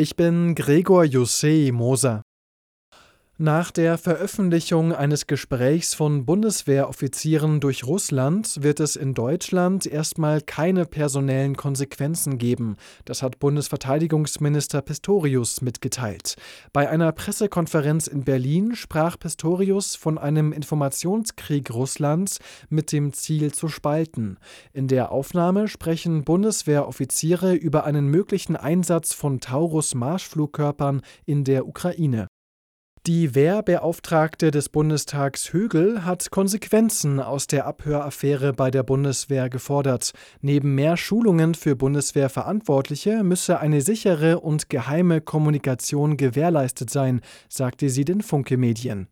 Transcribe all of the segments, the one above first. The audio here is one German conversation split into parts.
Ich bin Gregor Jussé Moser. Nach der Veröffentlichung eines Gesprächs von Bundeswehroffizieren durch Russland wird es in Deutschland erstmal keine personellen Konsequenzen geben. Das hat Bundesverteidigungsminister Pistorius mitgeteilt. Bei einer Pressekonferenz in Berlin sprach Pistorius von einem Informationskrieg Russlands mit dem Ziel zu spalten. In der Aufnahme sprechen Bundeswehroffiziere über einen möglichen Einsatz von Taurus-Marschflugkörpern in der Ukraine. Die Wehrbeauftragte des Bundestags Högel hat Konsequenzen aus der Abhöraffäre bei der Bundeswehr gefordert. Neben mehr Schulungen für Bundeswehrverantwortliche müsse eine sichere und geheime Kommunikation gewährleistet sein, sagte sie den Funke Medien.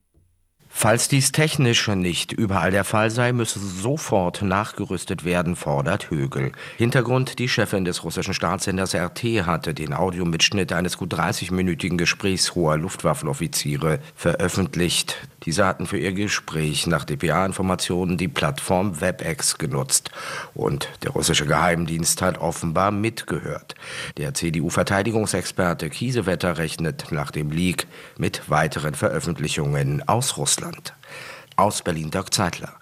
Falls dies technisch nicht überall der Fall sei, müsse sofort nachgerüstet werden, fordert Högel. Hintergrund, die Chefin des russischen Staatssenders RT hatte den Audiomitschnitt eines gut 30-minütigen Gesprächs hoher Luftwaffenoffiziere veröffentlicht. Diese hatten für ihr Gespräch nach dpa-Informationen die Plattform WebEx genutzt. Und der russische Geheimdienst hat offenbar mitgehört. Der CDU-Verteidigungsexperte Kiesewetter rechnet nach dem Leak mit weiteren Veröffentlichungen aus Russland. Deutschland. Aus Berlin Dirk Zeitler.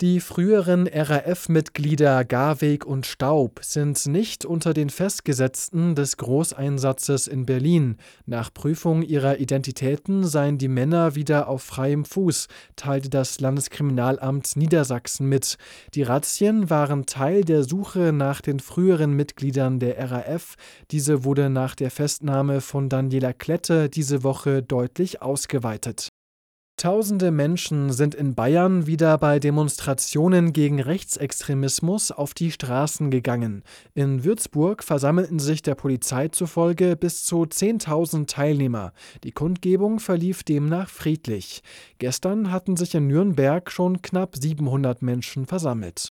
Die früheren RAF-Mitglieder Garweg und Staub sind nicht unter den Festgesetzten des Großeinsatzes in Berlin. Nach Prüfung ihrer Identitäten seien die Männer wieder auf freiem Fuß, teilte das Landeskriminalamt Niedersachsen mit. Die Razzien waren Teil der Suche nach den früheren Mitgliedern der RAF. Diese wurde nach der Festnahme von Daniela Klette diese Woche deutlich ausgeweitet. Tausende Menschen sind in Bayern wieder bei Demonstrationen gegen Rechtsextremismus auf die Straßen gegangen. In Würzburg versammelten sich der Polizei zufolge bis zu 10.000 Teilnehmer. Die Kundgebung verlief demnach friedlich. Gestern hatten sich in Nürnberg schon knapp 700 Menschen versammelt.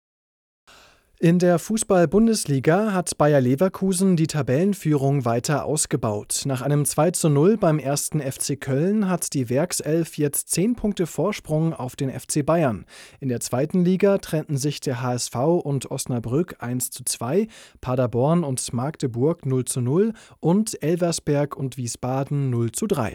In der Fußball-Bundesliga hat Bayer Leverkusen die Tabellenführung weiter ausgebaut. Nach einem 2 zu 0 beim ersten FC Köln hat die Werkself jetzt 10 Punkte Vorsprung auf den FC Bayern. In der zweiten Liga trennten sich der HSV und Osnabrück 1 zu 2, Paderborn und Magdeburg 0 zu 0 und Elversberg und Wiesbaden 0 zu 3.